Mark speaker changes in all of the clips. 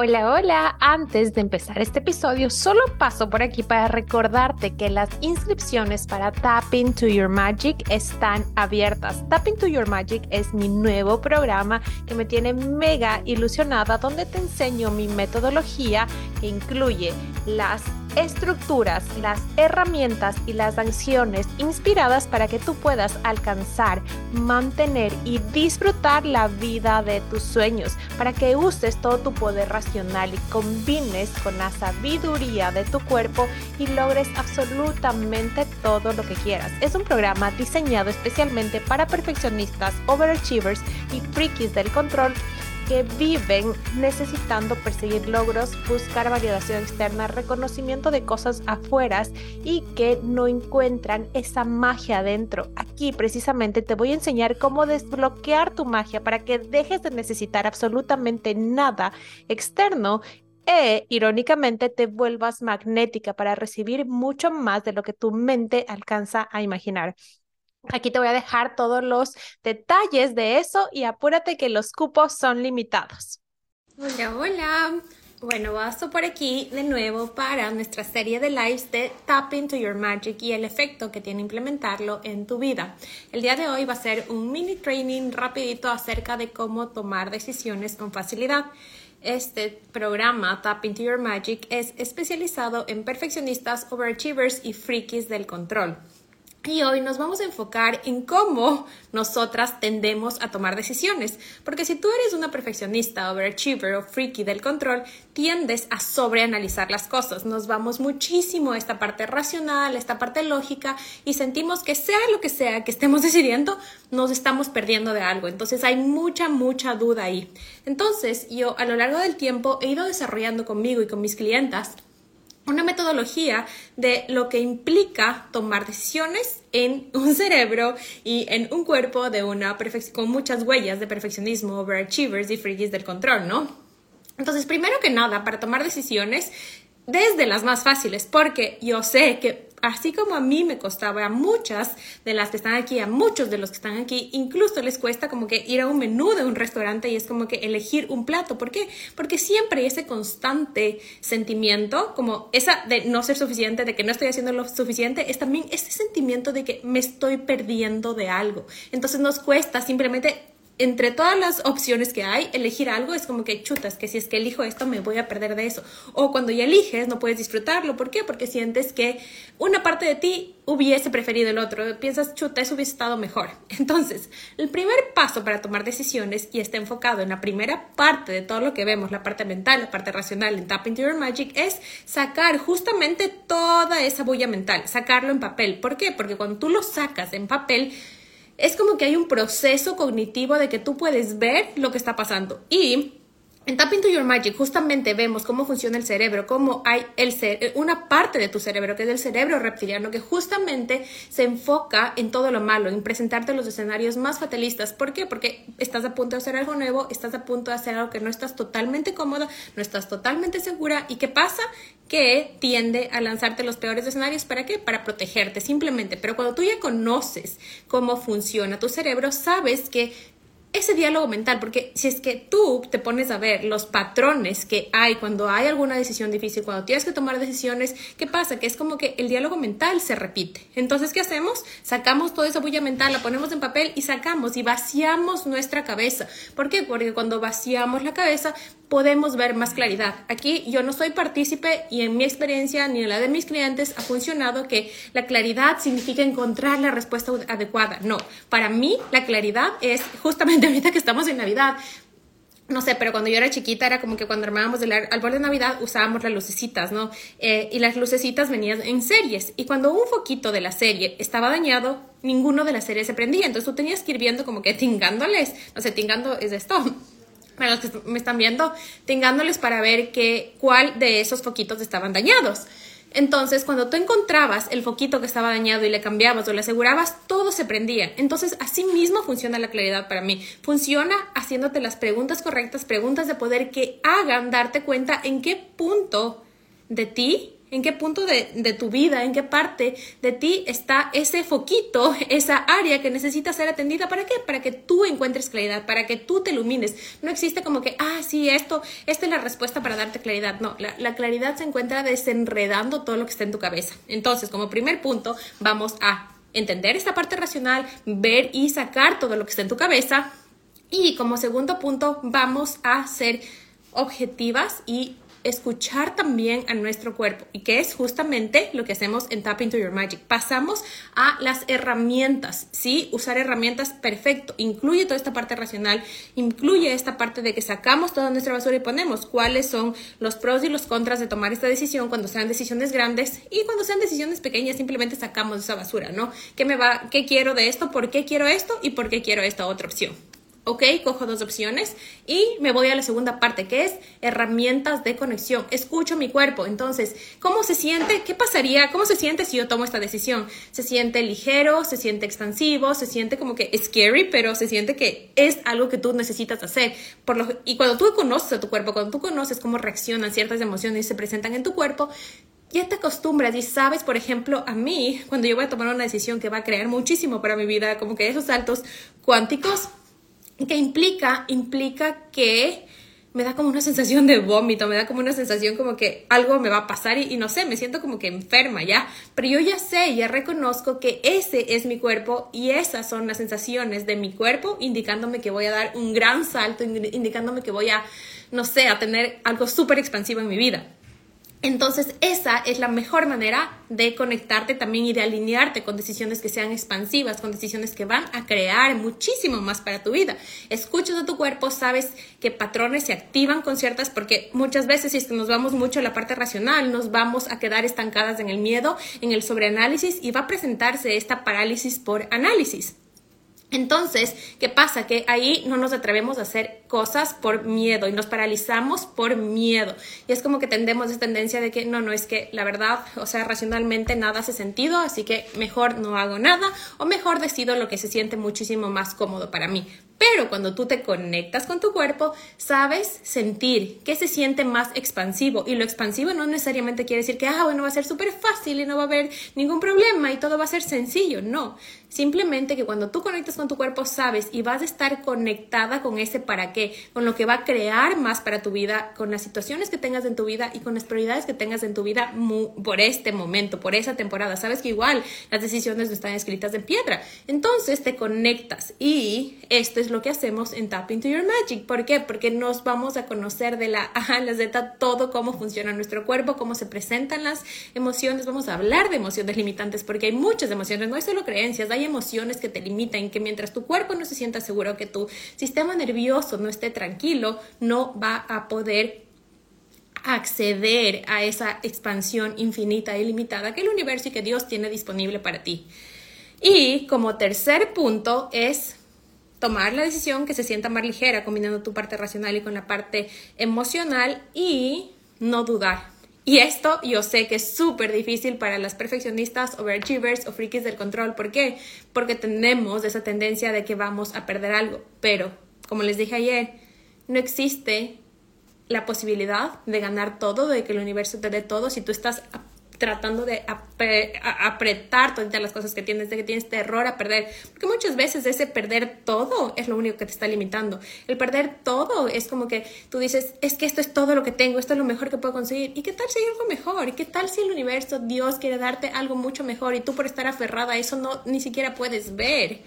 Speaker 1: Hola, hola. Antes de empezar este episodio, solo paso por aquí para recordarte que las inscripciones para Tap Into Your Magic están abiertas. Tap Into Your Magic es mi nuevo programa que me tiene mega ilusionada donde te enseño mi metodología que incluye las estructuras, las herramientas y las acciones inspiradas para que tú puedas alcanzar, mantener y disfrutar la vida de tus sueños, para que uses todo tu poder racional y combines con la sabiduría de tu cuerpo y logres absolutamente todo lo que quieras. Es un programa diseñado especialmente para perfeccionistas, overachievers y frikis del control que viven necesitando perseguir logros, buscar validación externa, reconocimiento de cosas afueras y que no encuentran esa magia adentro. Aquí precisamente te voy a enseñar cómo desbloquear tu magia para que dejes de necesitar absolutamente nada externo e irónicamente te vuelvas magnética para recibir mucho más de lo que tu mente alcanza a imaginar. Aquí te voy a dejar todos los detalles de eso y apúrate que los cupos son limitados. Hola, hola. Bueno, paso por aquí de nuevo para nuestra serie de lives de Tap into Your Magic y el efecto que tiene implementarlo en tu vida. El día de hoy va a ser un mini training rapidito acerca de cómo tomar decisiones con facilidad. Este programa, Tap into Your Magic, es especializado en perfeccionistas, overachievers y frikis del control. Y hoy nos vamos a enfocar en cómo nosotras tendemos a tomar decisiones. Porque si tú eres una perfeccionista, overachiever o freaky del control, tiendes a sobreanalizar las cosas. Nos vamos muchísimo a esta parte racional, a esta parte lógica y sentimos que sea lo que sea que estemos decidiendo, nos estamos perdiendo de algo. Entonces hay mucha, mucha duda ahí. Entonces yo a lo largo del tiempo he ido desarrollando conmigo y con mis clientas una metodología de lo que implica tomar decisiones en un cerebro y en un cuerpo de una con muchas huellas de perfeccionismo, overachievers y freakies del control, ¿no? Entonces, primero que nada, para tomar decisiones, desde las más fáciles, porque yo sé que así como a mí me costaba, a muchas de las que están aquí, a muchos de los que están aquí, incluso les cuesta como que ir a un menú de un restaurante y es como que elegir un plato. ¿Por qué? Porque siempre ese constante sentimiento, como esa de no ser suficiente, de que no estoy haciendo lo suficiente, es también ese sentimiento de que me estoy perdiendo de algo. Entonces nos cuesta simplemente entre todas las opciones que hay, elegir algo es como que chutas, que si es que elijo esto me voy a perder de eso. O cuando ya eliges no puedes disfrutarlo. ¿Por qué? Porque sientes que una parte de ti hubiese preferido el otro. Piensas, chuta, eso hubiese estado mejor. Entonces, el primer paso para tomar decisiones y está enfocado en la primera parte de todo lo que vemos, la parte mental, la parte racional en Tap Into Your Magic, es sacar justamente toda esa bulla mental, sacarlo en papel. ¿Por qué? Porque cuando tú lo sacas en papel, es como que hay un proceso cognitivo de que tú puedes ver lo que está pasando. Y en Tap Into Your Magic justamente vemos cómo funciona el cerebro, cómo hay el una parte de tu cerebro, que es el cerebro reptiliano, que justamente se enfoca en todo lo malo, en presentarte los escenarios más fatalistas. ¿Por qué? Porque estás a punto de hacer algo nuevo, estás a punto de hacer algo que no estás totalmente cómoda, no estás totalmente segura. ¿Y qué pasa? que tiende a lanzarte los peores escenarios. ¿Para qué? Para protegerte simplemente. Pero cuando tú ya conoces cómo funciona tu cerebro, sabes que ese diálogo mental, porque si es que tú te pones a ver los patrones que hay cuando hay alguna decisión difícil, cuando tienes que tomar decisiones, ¿qué pasa? Que es como que el diálogo mental se repite. Entonces, ¿qué hacemos? Sacamos toda esa bulla mental, la ponemos en papel y sacamos y vaciamos nuestra cabeza. ¿Por qué? Porque cuando vaciamos la cabeza, podemos ver más claridad. Aquí yo no soy partícipe y en mi experiencia ni en la de mis clientes ha funcionado que la claridad significa encontrar la respuesta adecuada. No, para mí la claridad es justamente ahorita que estamos en Navidad. No sé, pero cuando yo era chiquita era como que cuando armábamos el árbol de Navidad usábamos las lucecitas, ¿no? Eh, y las lucecitas venían en series. Y cuando un foquito de la serie estaba dañado, ninguno de las series se prendía. Entonces tú tenías que ir viendo como que tingándoles, no sé, tingando es esto para los que me están viendo, tingándoles para ver que, cuál de esos foquitos estaban dañados. Entonces, cuando tú encontrabas el foquito que estaba dañado y le cambiabas o le asegurabas, todo se prendía. Entonces, así mismo funciona la claridad para mí. Funciona haciéndote las preguntas correctas, preguntas de poder que hagan darte cuenta en qué punto de ti en qué punto de, de, tu vida, en qué parte de ti está ese foquito, esa área que necesita ser atendida. ¿Para qué? Para que tú encuentres claridad, para que tú te ilumines. No existe como que, ah, sí, esto, esta es la respuesta para darte claridad. No, la, la claridad se encuentra desenredando todo lo que está en tu cabeza. Entonces, como primer punto, vamos a entender esta parte racional, ver y sacar todo lo que está en tu cabeza. Y como segundo punto, vamos a ser objetivas y escuchar también a nuestro cuerpo y que es justamente lo que hacemos en Tap into Your Magic. Pasamos a las herramientas, ¿sí? Usar herramientas, perfecto. Incluye toda esta parte racional, incluye esta parte de que sacamos toda nuestra basura y ponemos cuáles son los pros y los contras de tomar esta decisión cuando sean decisiones grandes y cuando sean decisiones pequeñas simplemente sacamos esa basura, ¿no? ¿Qué me va, qué quiero de esto? ¿Por qué quiero esto? ¿Y por qué quiero esta otra opción? ¿Ok? Cojo dos opciones y me voy a la segunda parte, que es herramientas de conexión. Escucho mi cuerpo. Entonces, ¿cómo se siente? ¿Qué pasaría? ¿Cómo se siente si yo tomo esta decisión? ¿Se siente ligero? ¿Se siente expansivo? ¿Se siente como que scary? Pero se siente que es algo que tú necesitas hacer. Y cuando tú conoces a tu cuerpo, cuando tú conoces cómo reaccionan ciertas emociones y se presentan en tu cuerpo, ya te acostumbras y sabes, por ejemplo, a mí, cuando yo voy a tomar una decisión que va a crear muchísimo para mi vida, como que esos saltos cuánticos, que implica, implica que me da como una sensación de vómito, me da como una sensación como que algo me va a pasar y, no sé, me siento como que enferma ya, pero yo ya sé, ya reconozco que ese es mi cuerpo y esas son las sensaciones de mi cuerpo indicándome que voy a dar un gran salto, indicándome que voy a, no sé, a tener algo súper expansivo en mi vida. Entonces, esa es la mejor manera de conectarte también y de alinearte con decisiones que sean expansivas, con decisiones que van a crear muchísimo más para tu vida. Escuchas a tu cuerpo, sabes que patrones se activan con ciertas, porque muchas veces si es que nos vamos mucho a la parte racional, nos vamos a quedar estancadas en el miedo, en el sobreanálisis y va a presentarse esta parálisis por análisis. Entonces, ¿qué pasa? Que ahí no nos atrevemos a hacer cosas por miedo y nos paralizamos por miedo. Y es como que tendemos esa tendencia de que no, no es que la verdad, o sea, racionalmente nada hace sentido, así que mejor no hago nada o mejor decido lo que se siente muchísimo más cómodo para mí. Pero cuando tú te conectas con tu cuerpo, sabes sentir que se siente más expansivo. Y lo expansivo no necesariamente quiere decir que, ah, bueno, va a ser súper fácil y no va a haber ningún problema y todo va a ser sencillo. No, simplemente que cuando tú conectas con tu cuerpo, sabes y vas a estar conectada con ese para qué, con lo que va a crear más para tu vida, con las situaciones que tengas en tu vida y con las prioridades que tengas en tu vida por este momento, por esa temporada. Sabes que igual las decisiones no están escritas en piedra. Entonces te conectas y esto es lo que hacemos en Tap Into Your Magic. ¿Por qué? Porque nos vamos a conocer de la A a la Z todo cómo funciona nuestro cuerpo, cómo se presentan las emociones. Vamos a hablar de emociones limitantes porque hay muchas emociones, no hay solo creencias, hay emociones que te limitan, que mientras tu cuerpo no se sienta seguro, que tu sistema nervioso no esté tranquilo, no va a poder acceder a esa expansión infinita y limitada que el universo y que Dios tiene disponible para ti. Y como tercer punto es tomar la decisión que se sienta más ligera, combinando tu parte racional y con la parte emocional y no dudar. Y esto yo sé que es súper difícil para las perfeccionistas, overachievers o frikis del control. ¿Por qué? Porque tenemos esa tendencia de que vamos a perder algo. Pero, como les dije ayer, no existe la posibilidad de ganar todo, de que el universo te dé todo si tú estás tratando de apretar todas las cosas que tienes, de que tienes terror a perder. Porque muchas veces ese perder todo es lo único que te está limitando. El perder todo es como que tú dices, es que esto es todo lo que tengo, esto es lo mejor que puedo conseguir. ¿Y qué tal si hay algo mejor? ¿Y qué tal si el universo, Dios quiere darte algo mucho mejor y tú por estar aferrada a eso no ni siquiera puedes ver?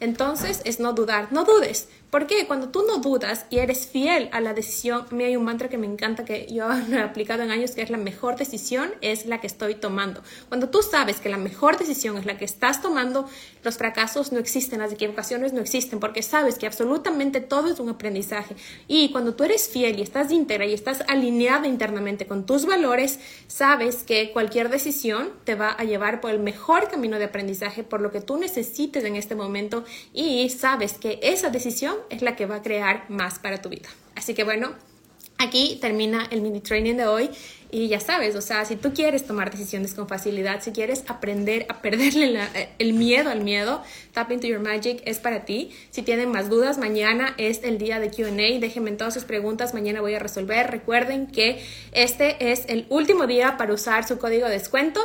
Speaker 1: Entonces es no dudar, no dudes, porque cuando tú no dudas y eres fiel a la decisión, a mí hay un mantra que me encanta que yo he aplicado en años, que es la mejor decisión es la que estoy tomando. Cuando tú sabes que la mejor decisión es la que estás tomando, los fracasos no existen, las equivocaciones no existen, porque sabes que absolutamente todo es un aprendizaje. Y cuando tú eres fiel y estás íntegra y estás alineada internamente con tus valores, sabes que cualquier decisión te va a llevar por el mejor camino de aprendizaje, por lo que tú necesites en este momento, y sabes que esa decisión es la que va a crear más para tu vida. Así que bueno, Aquí termina el mini training de hoy y ya sabes, o sea, si tú quieres tomar decisiones con facilidad, si quieres aprender a perderle el miedo al miedo, Tap into Your Magic es para ti. Si tienen más dudas, mañana es el día de QA. Déjenme todas sus preguntas, mañana voy a resolver. Recuerden que este es el último día para usar su código de descuento.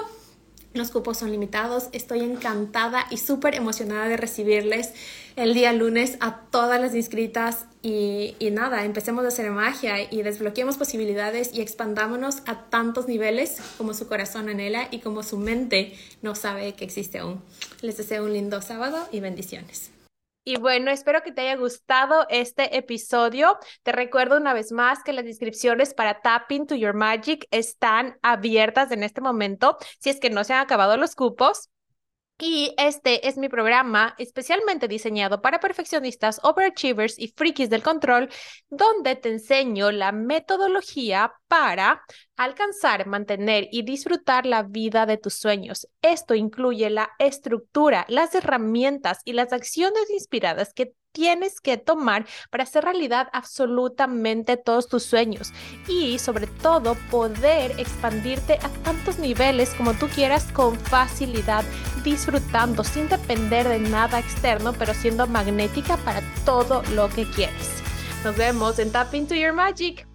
Speaker 1: Los cupos son limitados. Estoy encantada y súper emocionada de recibirles el día lunes a todas las inscritas y, y, nada, empecemos a hacer magia y desbloqueemos posibilidades y expandámonos a tantos niveles como su corazón anhela y como su mente no sabe que existe aún. Les deseo un lindo sábado y bendiciones. Y bueno, espero que te haya gustado este episodio. Te recuerdo una vez más que las inscripciones para Tapping to Your Magic están abiertas en este momento. Si es que no se han acabado los cupos, y este es mi programa especialmente diseñado para perfeccionistas, overachievers y frikis del control, donde te enseño la metodología para alcanzar, mantener y disfrutar la vida de tus sueños. Esto incluye la estructura, las herramientas y las acciones inspiradas que tienes que tomar para hacer realidad absolutamente todos tus sueños y sobre todo poder expandirte a tantos niveles como tú quieras con facilidad, disfrutando sin depender de nada externo, pero siendo magnética para todo lo que quieres. Nos vemos en Tap Into Your Magic.